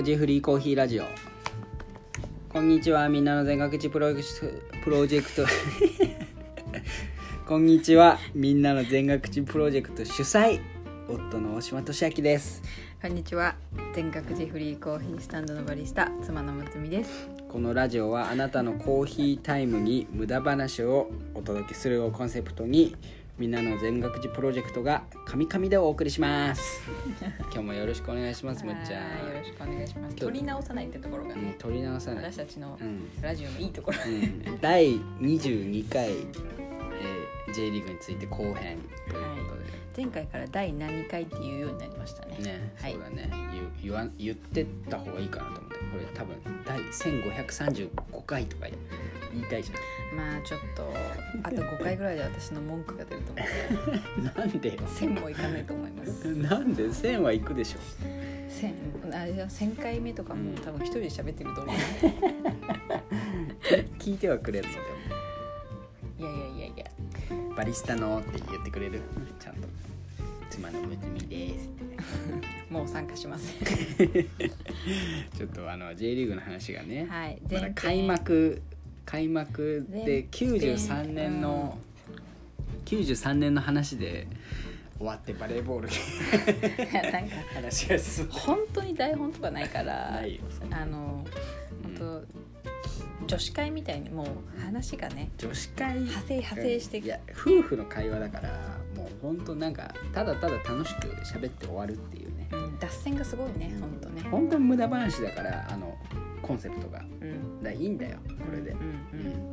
学寺フリーコーヒーラジオ。こんにちはみんなの全学寺プロジェクト。プロジェクト。こんにちはみんなの全学寺プロジェクト主催夫の大島俊明です。こんにちは全学寺フリーコーヒースタンドのバリスタ妻のむつみです。このラジオはあなたのコーヒータイムに無駄話をお届けするをコンセプトにみんなの全学寺プロジェクトが神々でお送りします。今日もよろしくお願いしますむっちゃはいよろしくお願いします。日取り直さないってところがうんね取り直さない。私たちのうん。ラジオのいいところ、うん。第22回、えー J リーグについて後編ということ前回から第何回っていうようになりましたね。で、ね、はい。そうだね。言言わ言ってった方がいいかなと思って。これ多分第1535回とか言いたいじまあちょっとあと5回ぐらいで私の文句が出ると思う。ゃ んなんで1000もいかないと思います。なんで？1000は行くでしょ1000あれじゃ1000回目とかも多分一人で喋ってると思う、聞いてはくれるのでいやいやいやいや。もバリスタのって言ってくれるちゃんと妻のむつみですって。もう参加しません。ちょっとあの J リーグの話がね、はいまだ開幕開幕で前編93年の、93年の話で終わってバレーボール。いやなんか話が進本当に台本とかないからあのうん本当女子会みたいにもう話がね女子会派生派生していや夫婦の会話だからもう本当なんかただただ楽しく喋って終わるっていうね。うん脱線がすごいね本当ね。本当に無駄話だからあのコンセプトが。うん。らいいんだよこれで。うん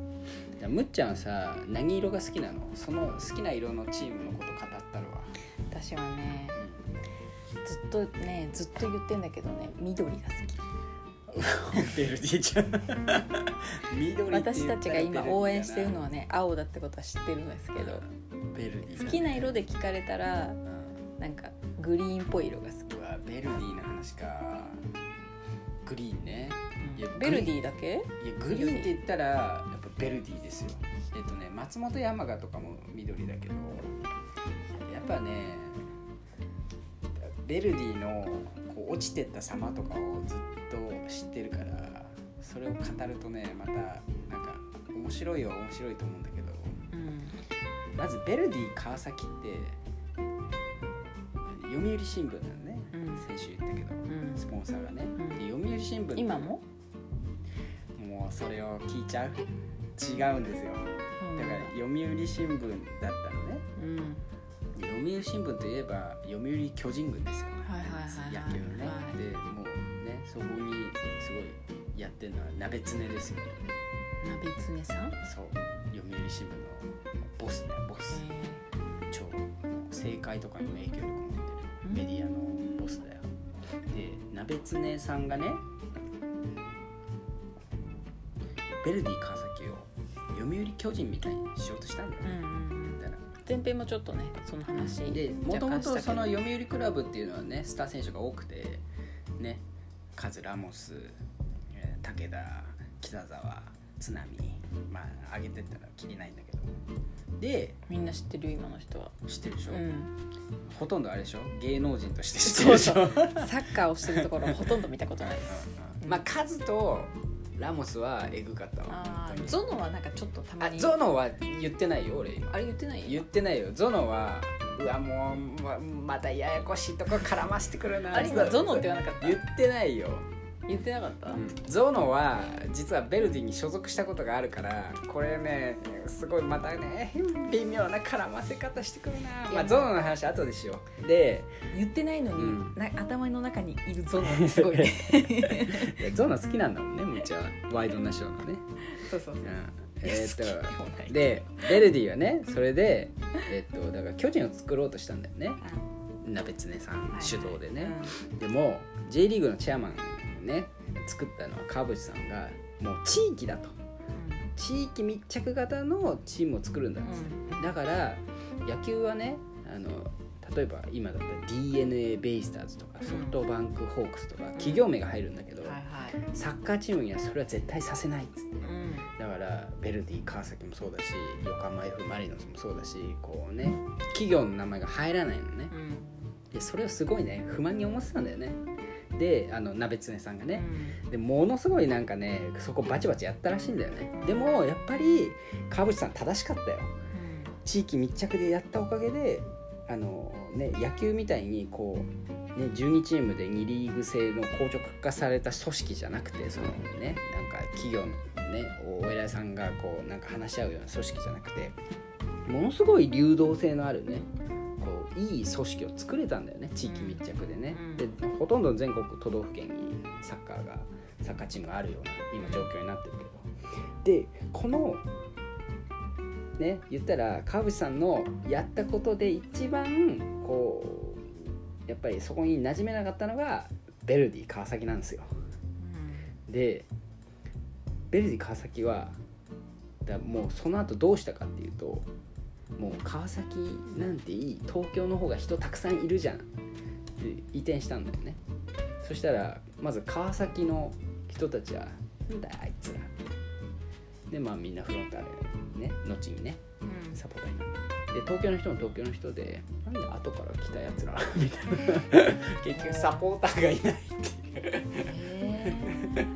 むっちゃんはさ何色が好きなの？その好きな色のチームのこと語ったるわ私はねずっとねずっと言ってんだけどね緑が好ベルディちゃん私たちが今応援してるのははね青だってことは知ってるんですけどベルディ好きな色で聞かれたらうん。なんかグリーンっぽい色が好き。うわベルディの話か。グリーンね。いやベルディだけ？いやグリーンって言ったらやっぱベルディですよ。えっとね松本山雅とかも緑だけどやっぱねベルディのこう落ちてった様とかをずっと知ってるからそれを語るとねまたなんか面白いは面白いと思うんだけどうん。まずベルディ川崎って読売新聞なのね、うん。先週言ったけどうん。スポンサーがね、ん。で読売新聞今も？もうそれを聞いちゃう？違うんですよ。だから読売新聞だったのね。うん。で読売新聞といえば読売巨人軍ですよ。はいはいはいはい。野球のね、はい。でもうねそこにすごいやってるのは鍋つねですよ。鍋つねさん？そう。読売新聞のボスね。ボス。超。政界とかにも影響力を持ってる。メディアのボスだよ。で鍋つねさんがねベルディ川崎を読売巨人みたいにしようとしたんだよね、うんうん前編もちょっとねその話でもともとその読売クラブっていうのはねスター選手が多くてねカズ・ラモスえー武田北沢津波まあ挙げてったらきりないんだけど。でみんな知ってる？よ今の人は。知ってるでしょ、うん。ほとんどあれでしょ？芸能人として知ってるでしょ？そうサッカーをしてるところほとんど見たことない。で すうんまあカズとラモスはエグかったわ。ゾノはなんかちょっとたまあにゾノは言ってないよ俺。今あれ言ってない？言ってないよ。ゾノはうわもうままたややこしいとこ絡ましてくるなあれ今ゾノって言わなかった？言ってないよ、言ってなかった、ゾノは実はベルディに所属したことがあるからこれねすごいまたね微妙な絡ませ方してくるな、まあ、ゾノの話後でしよう。で言ってないのに、うん。な頭の中にいるゾノ。っ てすごい。ねゾノ好きなんだもんねむっちゃワイドナショーのね。そうそうそう。うん。えーっとでベルディはねそれでえーっとだから巨人を作ろうとしたんだよね。鍋つねさんはい主導でね、うん。でも J リーグのチェアマンをね作ったのは川淵さんがもう地域だと。地域密着型のチームを作るんだっつってうん。だから野球はねあの例えば今だったら d n a ベイスターズとかソフトバンクホークスとか企業名が入るんだけど、サッカーチームにはそれは絶対させないっつってうん。だからベルディ川崎もそうだし横浜 F・ マリノスもそうだしこうね企業の名前が入らないのね。うん。でそれをすごいね不満に思ってたんだよねであの鍋常さんがうね、ん。でものすごいなんかねそこバチバチやったらしいんだよね。でもやっぱり川淵さん正しかったよ。地域密着でやったおかげであの、ね、野球みたいにこう、ね、12チームで2リーグ制の硬直化された組織じゃなくてそのねなんか企業のねお偉いさんがこうなんか話し合うような組織じゃなくてものすごい流動性のあるねいい組織を作れたんだよね地域密着でね、うん。でほとんど全国都道府県にサッカーがサッカーチームがあるような今状況になってるけど。でこのね言ったら川淵さんのやったことで一番こうやっぱりそこに馴染めなかったのがベルディ川崎なんですよ。でベルディ川崎はだもうその後どうしたかっていうともう川崎なんていい東京の方が人たくさんいるじゃん。で移転したんだよね。そしたらまず川崎の人たちは「なんだあいつら」でまあみんなフロンターレね。後にねうん。サポーターになってで東京の人も東京の人でなんで後から来たやつら？みたいな。結局サポーターがいないっていう。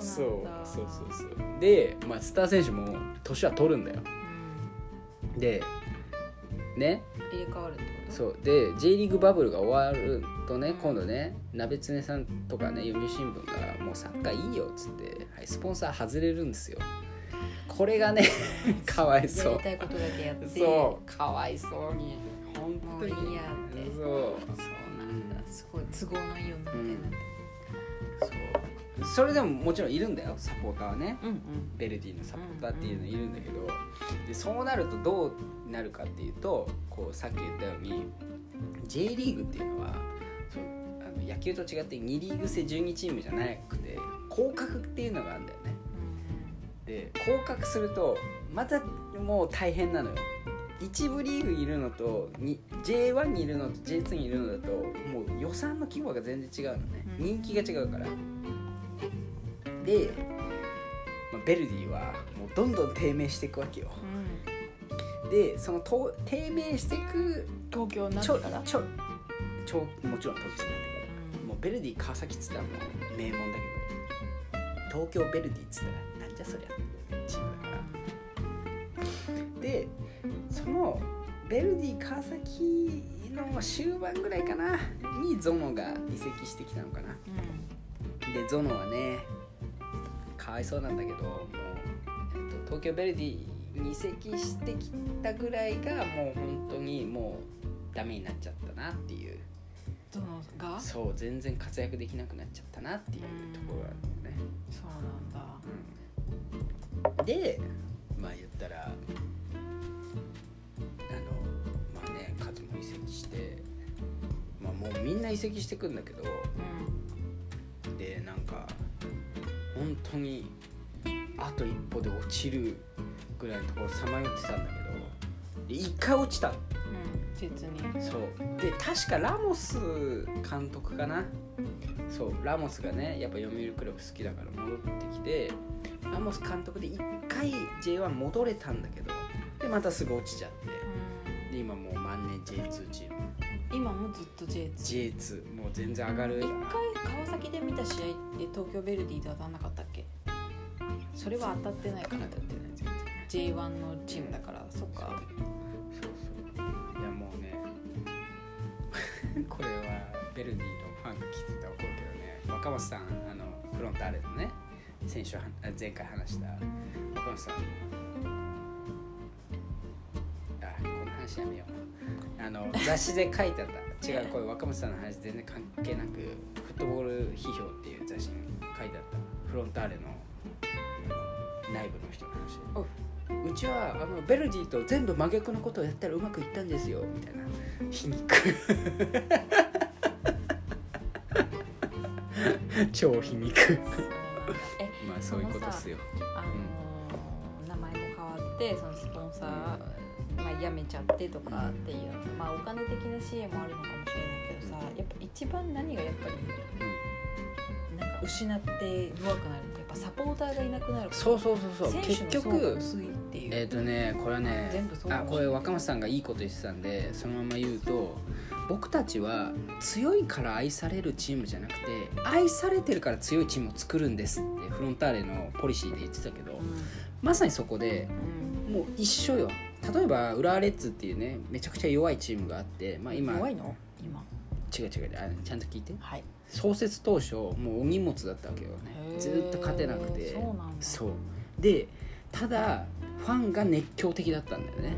そうそうそうそうで、まあ、スター選手も年は取るんだよ。うんでね。入れ替わるってこと？そう。で J リーグバブルが終わるとねうん今度ね鍋常さんとかね読売新聞がもうサッカーいいよっつって、はい、スポンサー外れるんですよ。これがね かわいそう。やりたいことだけやって。そうかわいそうに。本もうい当にいやって。そう。そうなんだ。すごい都合のいい女みたいになって。そうそれでももちろんいるんだよサポーターはね。うんうん。ベルディのサポーターっていうのいるんだけど、でそうなるとどうなるかっていうとこうさっき言ったように J リーグっていうのはそうあの野球と違って2リーグ制12チームじゃなくて降格っていうのがあるんだよね。で降格するとまたもう大変なのよ。一部リーグにいるのとに J1 にいるのと J2 にいるのだともう予算の規模が全然違うのね、うん。人気が違うからで、まあ、ベルディはもうどんどん低迷していくわけよ。うん。でそのと低迷していく東京になっから？ちょちょもちろん土地になってからもうベルディ川崎っつったらもう名門だけど東京ベルディっつったらなんじゃそりゃチームだからでそのベルディ川崎の終盤ぐらいかなにゾノが移籍してきたのかな。でゾノはねかわいそうなんだけどもう、えっと、東京ベルディに移籍してきたぐらいがもう本当にもうダメになっちゃったなっていう。どのが？そそう全然活躍できなくなっちゃったなっていうところがあるね、うなんだ。うんでまあ言ったらあのまあねカズも移籍してまあもうみんな移籍してくんだけどうん。でなんか本当にあと一歩で落ちるぐらいのところさまよってたんだけどで一回落ちた。のうん実に。そう。で確かラモス監督かな。そうラモスがねやっぱ読売クラブ好きだから戻ってきてラモス監督で一回 J1 戻れたんだけどでまたすぐ落ちちゃって。で今もう万年 J2 チーム今もずっと J2 J2 もう全然上がる。一回川崎で見た試合って東京ベルディで当たんなかったっけ？それは当たってないから。当たってない全然 J1 のチームだから。そっか。そうそう。いやもうね。これはベルディのファンが聞いてたら怒るけどね。若松さんあのフロンターレのね。選手はあ前回話した。若松さん。あこの話やめようあの雑誌で書いてあった。違うこれ若松さんの話全然関係なくフットボール批評っていう雑誌に書いてあった。フロンターレの内部の人の話。うちはあのベルディと全部真逆のことをやったらうまくいったんですよ。みたいな。皮肉。超皮肉。まあそういうことっすよ。あのー名前も変わってそのスポンサー、まあ、辞めちゃってとかっていうまあお金的な支援もあるのかもしれないけどさやっぱ一番何がやっぱりなんか失って弱くなるってやっぱサポーターがいなくなるそうそうそう。そう結局えっ、とねこれはねあこれ若松さんがいいこと言ってたんでそのまま言うと僕たちは強いから愛されるチームじゃなくて愛されてるから強いチームを作るんですってフロンターレのポリシーで言ってたけどまさにそこでうん。もう一緒よ例えば浦和レッズっていうねめちゃくちゃ弱いチームがあって、まあ、今弱いの？今。違う違うあちゃんと聞いて。はい。創設当初もうお荷物だったわけよね。ずーっと勝てなくて。そうなんだ。そう。でただファンが熱狂的だったんだよね、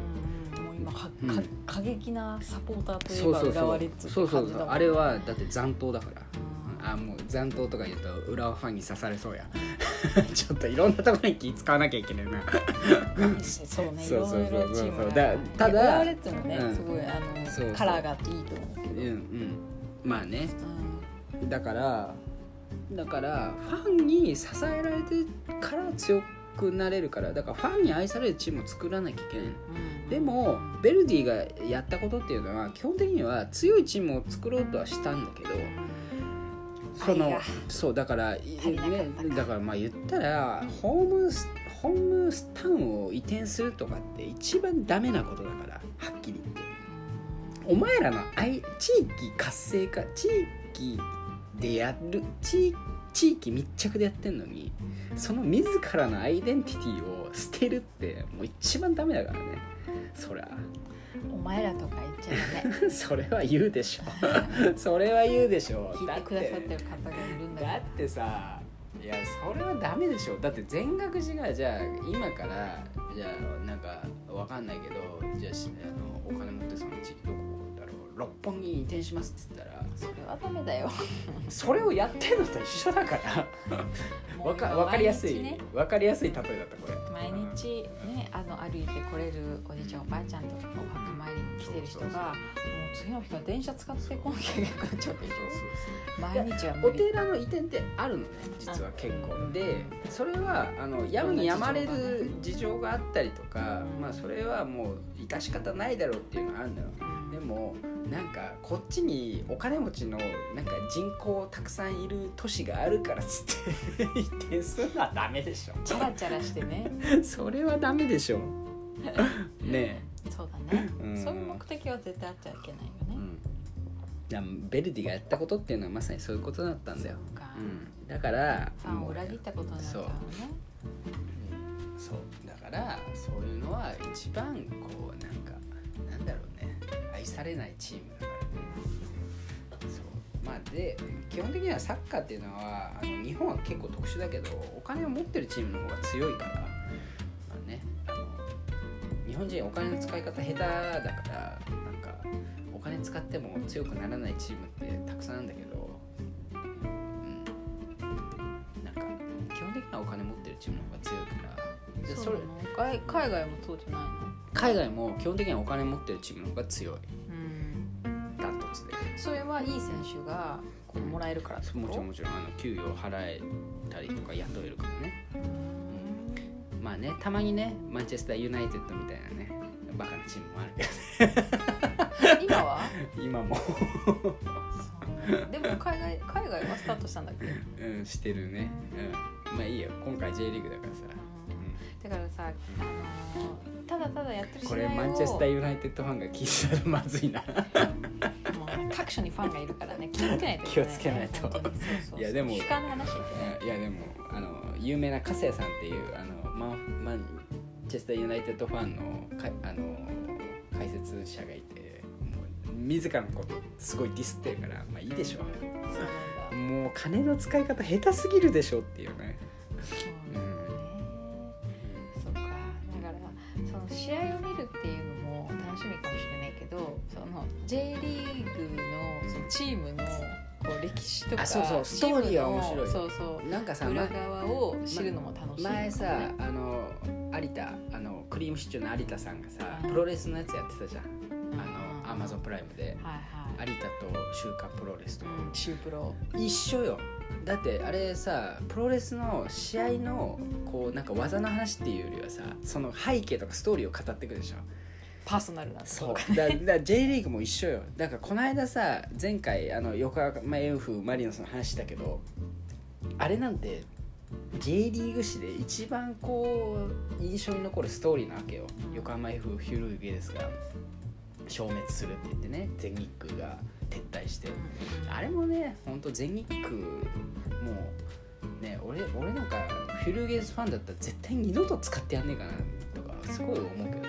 うんもう今かうん。か過激なサポーターといそうそうそう。浦和レッズってそうそう感じだもんそうあれはだって残党だから。うんあもう残党とか言うと浦和ファンに刺されそうや。ちょっといろんなところに気使わなきゃいけないな。そうねい そうそうそう。ろいろチームがだただ浦和レッズもねうん。すごいあのそうそう。カラーがあっていいと思うけど。うんうん。まあね。うん。だからだからファンに支えられてから強くなれるからだからファンに愛されるチームを作らなきゃいけない。うん。でもベルディがやったことっていうのは基本的には強いチームを作ろうとはしたんだけどそのそうだからね。かだからまあ言ったらホームスホームスタウンを移転するとかって一番ダメなことだからはっきり言って。お前らの愛地域活性化地域でやる地地域密着でやってんのにその自らのアイデンティティを捨てるってもう一番ダメだからね。そりゃお前らとか言っちゃダメ。それは言うでしょ。それは言うでしょ。聞いてくださってる方がいるんだだってさいやそれはダメでしょ。だって全額寺がじゃあ今からじゃあなんかわかんないけどじゃあしあのお金持ってその地域どこ六本木に移転しますって言ったらそれはダメだよ。それをやってんのと一緒だから。わかわかりやすい、ね。わかりやすい例えだったこれ。毎日ねあの歩いて来れるおじいちゃんおばあちゃんとかお墓参りに来てる人がもう次の日から電車使ってこなきゃいけなくなっちゃうでしょ。毎日はお寺の移転ってあるのね実は結構でそれはあのやむにやまれる事情があったりとか、うん。まあそれはもう致し方ないだろうっていうのがあるんだよでもなんかこっちにお金持ちのなんか人口たくさんいる都市があるからっつって 移転するのはダメでしょ。チャラチャラしてね。それはダメでしょ。ねそうだね、うん。そういう目的は絶対あっちゃいけないよえ、うね、ん、ベルディがやったことっていうのはまさにそういうことだったんだよ。そうん、だからファンを裏切ったことになっちゃうのね。そう。だからそういうのは一番こうなんか愛されないチームだからね。そう。まあで基本的にはサッカーっていうのはあの日本は結構特殊だけどお金を持ってるチームの方が強いからまあねあの日本人お金の使い方下手だからなんかお金使っても強くならないチームってたくさんあるんだけど基本的にはお金持ってるチームの方が強いから。でそうなの？海海外もそうじゃないの？海外も基本的にはお金持ってるチームの方が強い。うん。ダントツで。それはいい選手がこうもらえるからってこと？もちろんもちろん。あの給与を払えたりとか雇えるからね。まあねたまにねマンチェスターユナイテッドみたいなねバカなチームもあるけど今は 今も。でも海外海外はスタートしたんだっけ、うんしてるね。うん。まあいいよ。今回 J リーグだからさ、だからさ、あのーただただやってる試合をこれマンチェスターユナイテッドファンが聞いたらまずいな。もう各所にファンがいるからね気をつけないとね、気をつけないと。そうそういやでも主観の話でいやでもあの有名な加瀬さんっていうあのマンマンチェスターユナイテッドファンのかあの解説者がいて自らのことすごいディスってるからまあいいでしょそうもう金の使い方下手すぎるでしょっていうね。そうなんだね。そっか。だからその試合を見るっていうのも楽しみかもしれないけどその J リーグのそのチームのこう歴史とかあそうそう。ストーリーは面白い。そうそう。なんかさ裏側を知るのも楽しいね、前さあの有田あのクリームシチューの有田さんがさうんプロレスのやつやってたじゃんあのアマゾンプライムではいはい。有田と週刊プロレスとうん。シュープロ。一緒よ。だってあれさプロレスの試合のこうなんか技の話っていうよりはさその背景とかストーリーを語っていくでしょ。パーソナルなそう。だだ J リーグも一緒よ。だからこの間さ前回あの横浜 F マリノスの話だけどあれなんて J リーグ史で一番こう印象に残るストーリーなわけよ。横浜 F フュルゲですが消滅するって言ってね全日空が撤退して。あれもねほんと全日空もうね俺俺なんかフュルゲーズファンだったら絶対二度と使ってやんねえかなとかすごい思うけどね、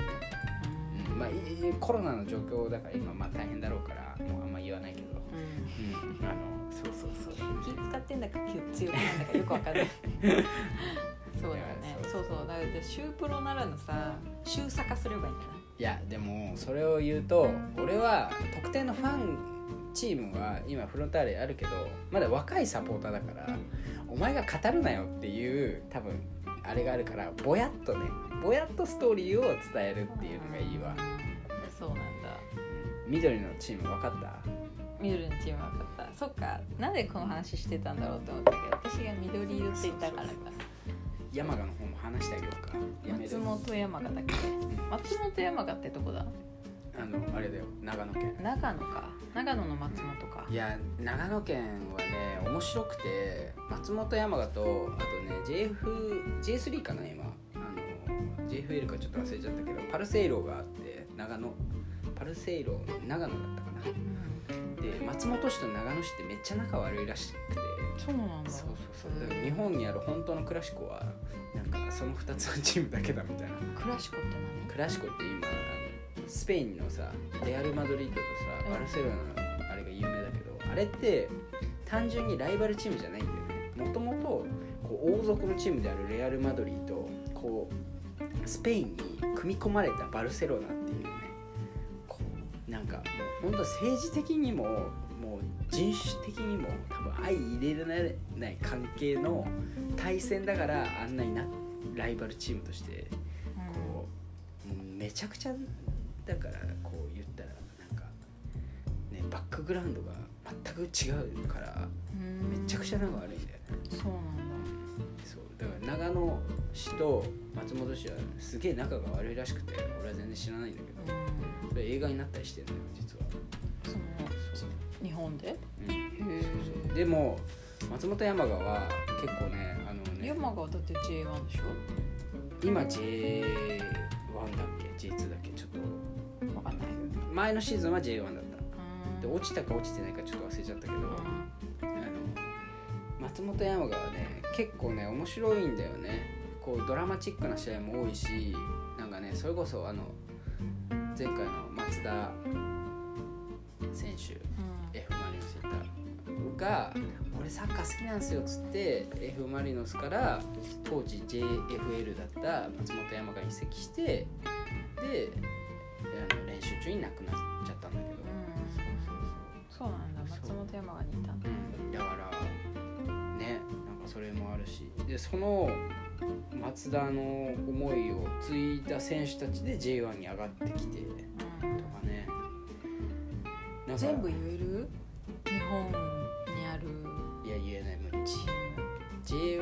うん、まあいコロナの状況だから今まあ大変だろうからもうあんま言わないけど、うん、あのそうそうそう。気使ってんだか気強くなんだかよくわかんない。そうだよねそうそう。だからシュープロならぬさシューサカすればいいんじゃな。いいやでもそれを言うと俺は特定のファンチームは今フロンターレあるけどまだ若いサポーターだからお前が語るなよっていう多分あれがあるからぼやっとねぼやっとストーリーを伝えるっていうのがいいわ。そうなんだ。緑のチーム分かった？緑のチームは分かった。そっかなんでこの話してたんだろうって思ったけど私が緑色って言ったからか山賀の方も話してあげようか松本山形だっけ？うん。松本山形ってどこだ？あのあれだよ。長野県。長野か。長野の松本か。いや長野県はね面白くて松本山雅とあとね JF J3 かな今。あの JFL かちょっと忘れちゃったけどパルセイロがあって長野。パルセイロ長野だったかな。で松本市と長野市ってめっちゃ仲悪いらしくてそうなんだ。そうそうそう。だから日本にある本当のクラシコはなんかその2つのチームだけだみたいな。クラシコってクラシコって今あのスペインのさレアル・マドリードとさうん。バルセロナのあれが有名だけどあれって単純にライバルチームじゃないんだよね。もともと王族のチームであるレアル・マドリーとこうスペインに組み込まれたバルセロナっていうね。こうなんかもう本当政治的にも人種的にも多分相入れられない関係の対戦だからあんなになライバルチームとしてこうめちゃくちゃだからこう言ったらなんかねバックグラウンドが全く違うからうん。めちゃくちゃ仲悪いんだよね。そうなんだ。そうだから長野市と松本市はすげえ仲が悪いらしくて俺は全然知らないんだけどうん。それ映画になったりしてんだよ実は。その日本で？うん。へそうそうでも松本山雅は結構ねあのね山がだって J1 でしょ？今 J1 だっけ？J2 だっけ？ちょっとわかんない前のシーズンは J1 だった。うん。で落ちたか落ちてないかちょっと忘れちゃったけど、うん。あの松本山雅はね結構ね面白いんだよね。こうドラマチックな試合も多いしなんかねそれこそあの前回の松田選手が「俺サッカー好きなんですよ」っつって F・ マリノスから当時 JFL だった松本山雅に移籍してであの練習中に亡くなっちゃったんだけど、そうなんだ。松本山がにいたんだ。うん、だからねなんかそれもあるし。でその松田の思いを継いだ選手たちで J1 に上がってきてとかね。全部言える？日本 J1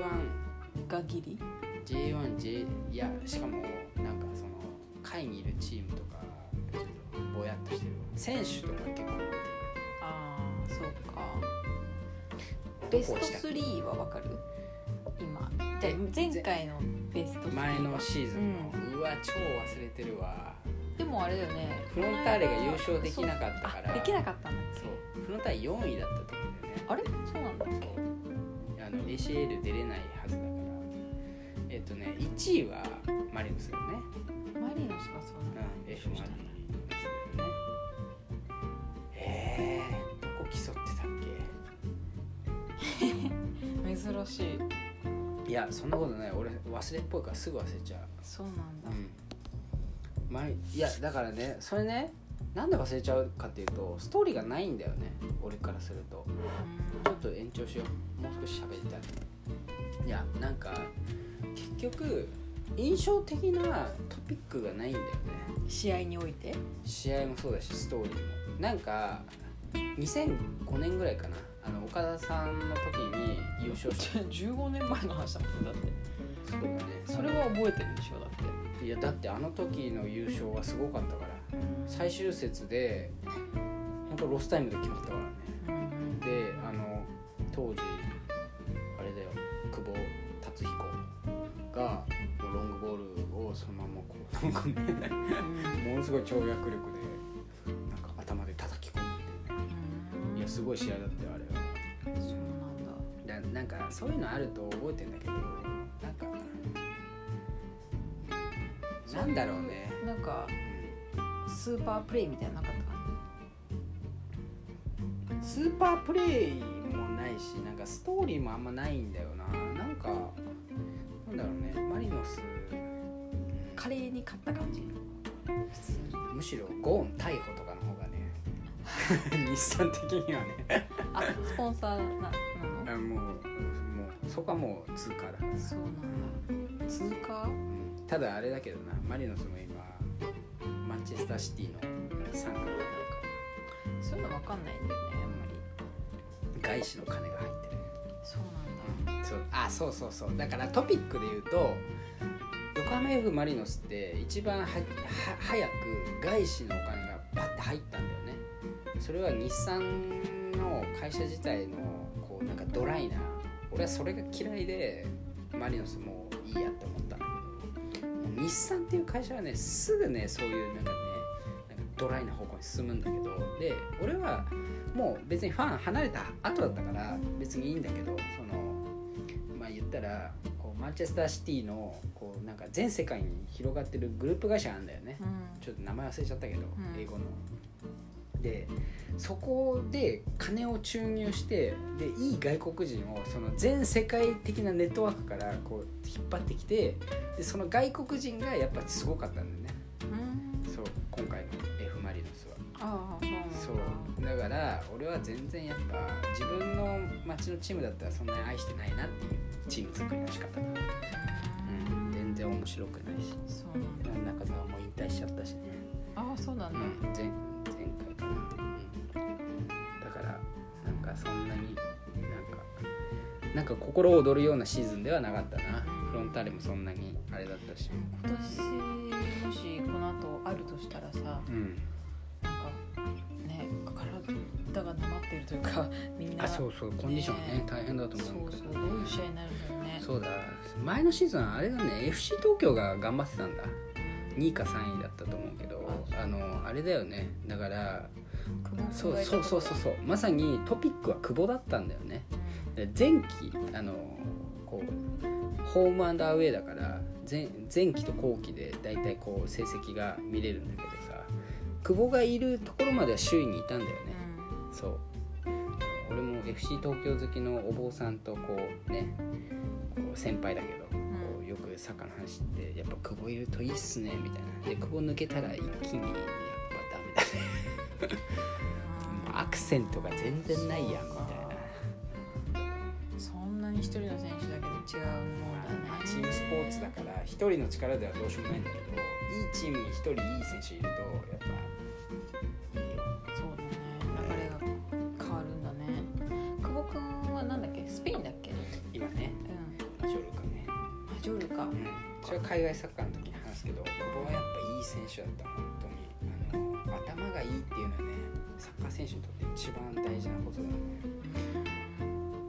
ムがギリ J1J いやしかもなんかその下位にいるチームとかちょっとぼやっとしてる。選手とか結構覚ああそうか。ベストどこ落ちた3はわかる？今。で前回のベスト3前のシーズンの、うわ超忘れてるわ。でもあれだよね。フロンターレが優勝できなかったから。できなかったんだっけ？そう。フロンターレ4位だったと思うんだよね。あれ？そうなんだっけ？ACL 出れないはずだから。えっとね1位はマリノスだよね。マリノスがそうなんだ。うん F マリノスだよね。えー、どこ競ってたっ 珍しい。けいやそんなことない。俺忘れっぽいからすぐ忘れちゃう。そうなんだ。うん。マリいやだからねそれねなんで忘れちゃうかっていうとストーリーがないんだよね。俺からすると。ちょっと延長しようもう少し喋りたい。いやなんか結局印象的なトピックがないんだよね。試合において？試合もそうだしストーリーも。なんか2005年ぐらいかな。あの岡田さんの時に優勝した。15年前の話だもんだって。そうだよね。それは覚えてるでしょだって。いやだってあの時の優勝はすごかったから。最終節で本当ロスタイムで決まったからね当時あれだ。よ久保達彦がロングボールをそのままこうんものすごい跳躍力でなんか頭で叩き込むっていやすごい試合だったよあれはそうなんだなんかそういうのあると覚えてんだけどなんかなんだろうねなんかスーパープレイみたいななかったかなスーパープレイないしなんかストーリーもあんまないんだよな。なんかなんだろうね。マリノス。華麗に勝った感じ？むしろゴーン逮捕とかの方がね。日産的にはね。あスポンサーななの？あもうもうそこはもう通過だから。そうなんだ。通過ただあれだけどな。マリノスも今マンチェスターシティの傘下になるかそういうの分かんないんだよねあんまり。ら外資の金が入ってる。そうなんだ。そう。あそうそうそう。だからトピックで言うと横浜 F・ マリノスって一番はは早く外資のお金がバッて入ったんだよね。それは日産の会社自体のこうなんかドライな俺はそれが嫌いでマリノスもういいやって思ったんだけど。日産っていう会社はねすぐねそういうなんかねなんかドライな方向に進むんだけど。で俺はもう別にファン離れた後だったから別にいいんだけどそのまあ言ったらこうマンチェスターシティのこうなんか全世界に広がってるグループ会社なんだよね、うん。ちょっと名前忘れちゃったけど、ん。英語の。でそこで金を注入してでいい外国人をその全世界的なネットワークからこう引っ張ってきてでその外国人がやっぱすごかったんだよね。うん。そう今回の F・ マリノスは。ああそうだそうだから俺は全然やっぱ自分の町のチームだったらそんなに愛してないなっていうチーム作りの仕方だ、うん、全然面白くないし。そうなんだ。中澤も引退しちゃったしね、ああそうなんだ、うん、前前回かな、うん、だからなんかそんなになんかなんか心躍るようなシーズンではなかったな。フロンターレもそんなにあれだったし。今年もしこの後あるとしたらさうんね体がなまってるというか みんな。あそうそうコンディションねね。大変だと思うそうそうどういう試合になるんだろうね。そうだ。前のシーズンはあれだね FC 東京が頑張ってたんだ。2位か3位だったと思うけどあ。のあれだよね。だからそうそうそうそうそう。まさにトピックは久保だったんだよね。で前期あのこうホームアンドアウェーだから前前期と後期で大体こう成績が見れるんだけど。さ久保がいるところまでは周囲にいたんだよね。そう。俺も FC 東京好きのお坊さんとこうねこう先輩だけど、こうよくサッカーの話してやっぱ久保いるといいっすねみたいな。で久保抜けたら一気にやっぱダメだね。アクセントが全然ないやんみたいな。そんなに一人の選手だけで違うもんだね。チームスポーツだから一人の力ではどうしようもないんだけどいいチームに一人いい選手いるとやっぱマジョルカうん。それは海外サッカーの時に話すけど久保はやっぱいい選手だった本当に。あの頭がいいっていうのはねサッカー選手にとって一番大事なことだよね。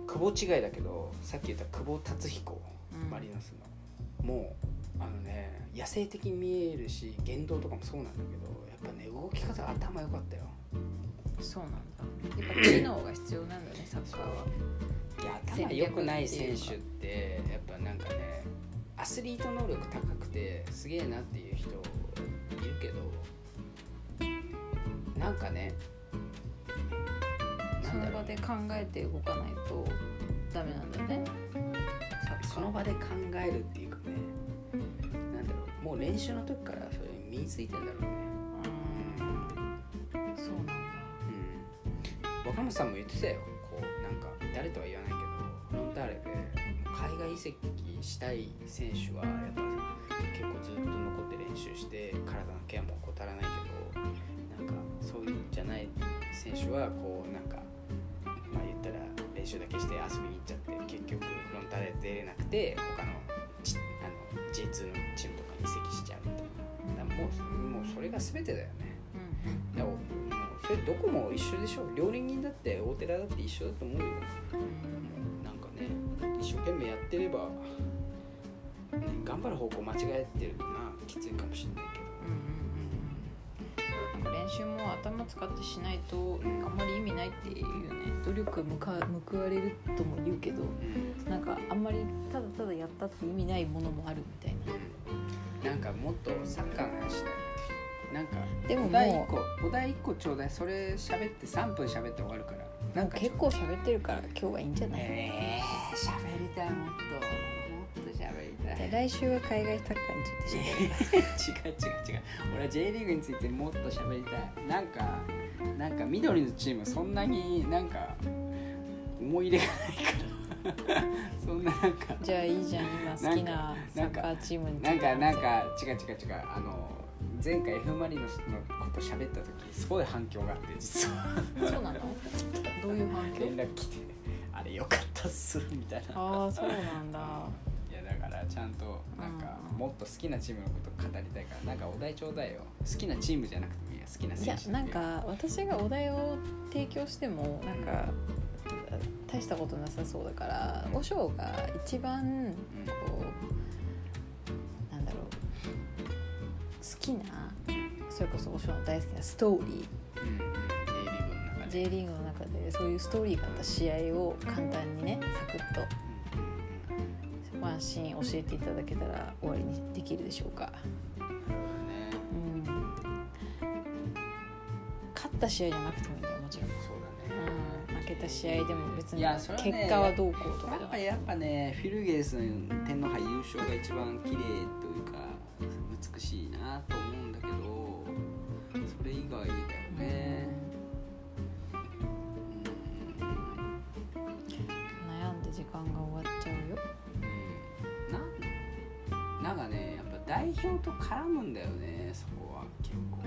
久保違いだけどさっき言った久保達彦うん。マリノスの。もうあのね野生的に見えるし言動とかもそうなんだけどやっぱね動き方頭良かったよ。そうなんだ。やっぱ知能が必要なんだねサッカーは。いや頭良くない選手ってやっぱなんかねアスリート能力高くてすげえなっていう人いるけどなんかねなその場で考えて動かないとダメなんだね。サッカー。その場で考えるっていうかねなんだろう。もう練習の時からそれ身についてんだろうね。うんそうなんだ。うん。若松さんも言ってたよ。こうなんか誰とは言わない移籍したい選手はやっぱ結構ずっと残って練習して体のケアも怠らないけどなんかそういうんじゃない選手はこうなんかまあ言ったら練習だけして遊びに行っちゃって結局フロンターレ出れなくて他のちあの J2 のチームとかに移籍しちゃうみたいな。だからもうもうそれが全てだよね。うんいやもうそれどこも一緒でしょ。料理人だって大寺だって一緒だと思うよ懸命やってればね頑張る方向間違えてるとなきついかもしれないけど。うんうんうん。練習も頭使ってしないとあんまり意味ないっていうよね努力報か報われるとも言うけどうん。なんかあんまりただただやったって意味ないものもあるみたいな。なんかもっとサッカーの話したいななんかでももうお題1個お題1個ちょうだい。それ喋って3分喋って終わるからなんか結構喋ってるから今日はいいんじゃない、えー、喋りたいもっと。もっと喋りたいで来週は海外サッカーについて喋る違う違う違う。俺は J リーグについてもっと喋りたい。なんかなんか緑のチームそんなになんか思い入れがないから。そんななんか。じゃあいいじゃん今好きなサッカーチームについて。なんかなんか違う違う違う。あの前回 F・ マリノスのこと喋った時すごい反響があって実はそうなの？どういう反響？連絡来てあれよかったっすみたいな。ああそうなんだ。いやだからちゃんとなんかうん。もっと好きなチームのこと語りたいからなんかお題ちょうだいよ。好きなチームじゃなくてもいいや好きない選や手なんか私がお題を提供してもなんか大したことなさそうだから和尚が一番こうなんだろう。好きなそれこそ和尚の大好きなストーリうんうん。J リーグの中ーで。J リーグの中でそういうストーリーがあった試合を簡単にねサクッとワンシーン教えていただけたら終わりにできるでしょうか。うん。勝った試合じゃなくてもいいんだよもちろん。そうだね。うん、負けた試合でも別に結果はどうこうとかやっぱやっぱねフィルゲルスの天皇杯優勝が一番綺麗とぱ代表と絡むんだよねそこは結構。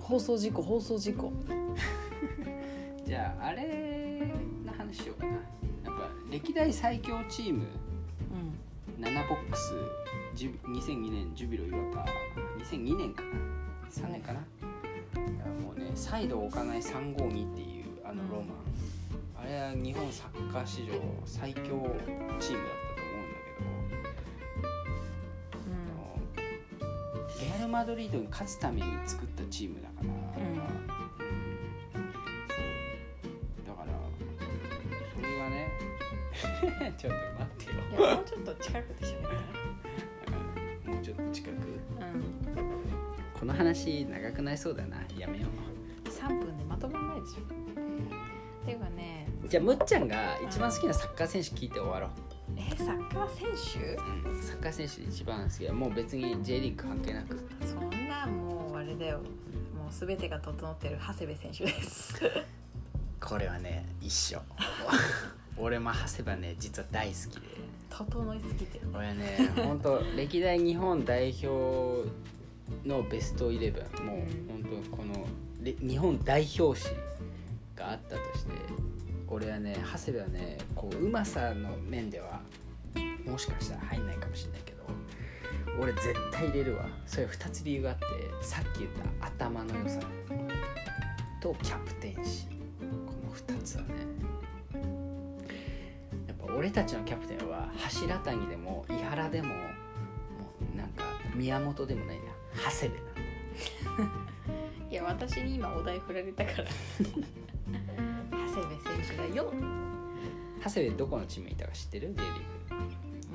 放送事故放送事故。じゃああれの話しようかな。やっぱ歴代最強チームうん。7ボックスジュ2002年ジュビロ磐田2002年かな？3年かな、もうねサイドを置かない352っていうあのロマ。ン、あれは日本サッカー史上最強チームだったと思うんだけど、あのレアル・マドリードに勝つために作ったチームだから、うん。だからそれがね ちょっと待ってよ。もうちょっと近くで喋ったもうちょっと近く。らうん。この話長くなりそうだな。やめよ3分でまとまんないでしょ。っていうかねうじゃあむっちゃんが一番好きなサッカー選手聞いて終わろう、えサッカー選手？うん、サッカー選手で一番好き。はもう別に J リーグ関係なく。そんなもうあれだよ。もう全てが整ってる長谷部選手です。これはね一緒。俺も長谷部はね実は大好きで。整いすぎてる。俺はね本当歴代日本代表のベストイレブン。もう本当このれ日本代表誌があったとして俺はね長谷部はねこううまさの面ではもしかしたら入んないかもしれないけど俺絶対入れるわ。それ2つ理由があってさっき言った頭の良さとキャプテンシー。この2つはね。やっぱ俺たちのキャプテンは柱谷でも井原でももうなんか宮本でもないな。長谷部なんだ いや私に今お題振られたから 長谷部選手だよ。長谷部どこのチームにいたか知ってる？J リー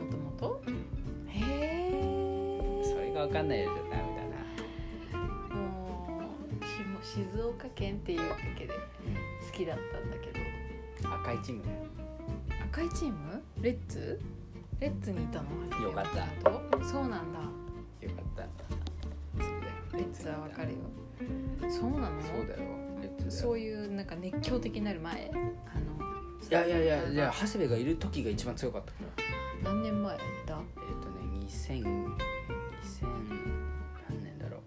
もともと？グ、へえそれが分かんないとダメだなもうしも静岡県っていうだけで好きだったんだけど。赤いチーム赤いチーム？レッツレッツにいたの？よかった。たそうなんだ。よかった。レッツはわかるよそうなの？そうだよ。そういうなんか熱狂的になる前？あのいやいやいやいや長谷部がいる時が一番強かったから何年前だえっ、とね2000 2000何年だろ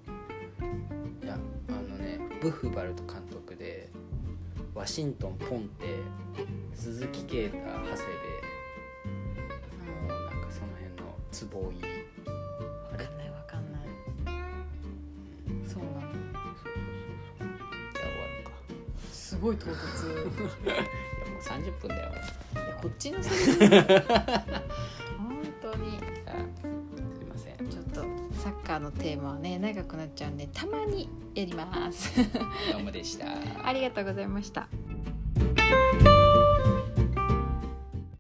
う。いやあのねブッフバルト監督でワシントンポンテ鈴木啓太長谷部もうなんかその辺の坪井わかごい唐突。いやもう30分だよ。いやこっちのセリフ本当に。すいません。ちょっとサッカーのテーマはね長くなっちゃうんでたまにやります。どうもでした。ありがとうございました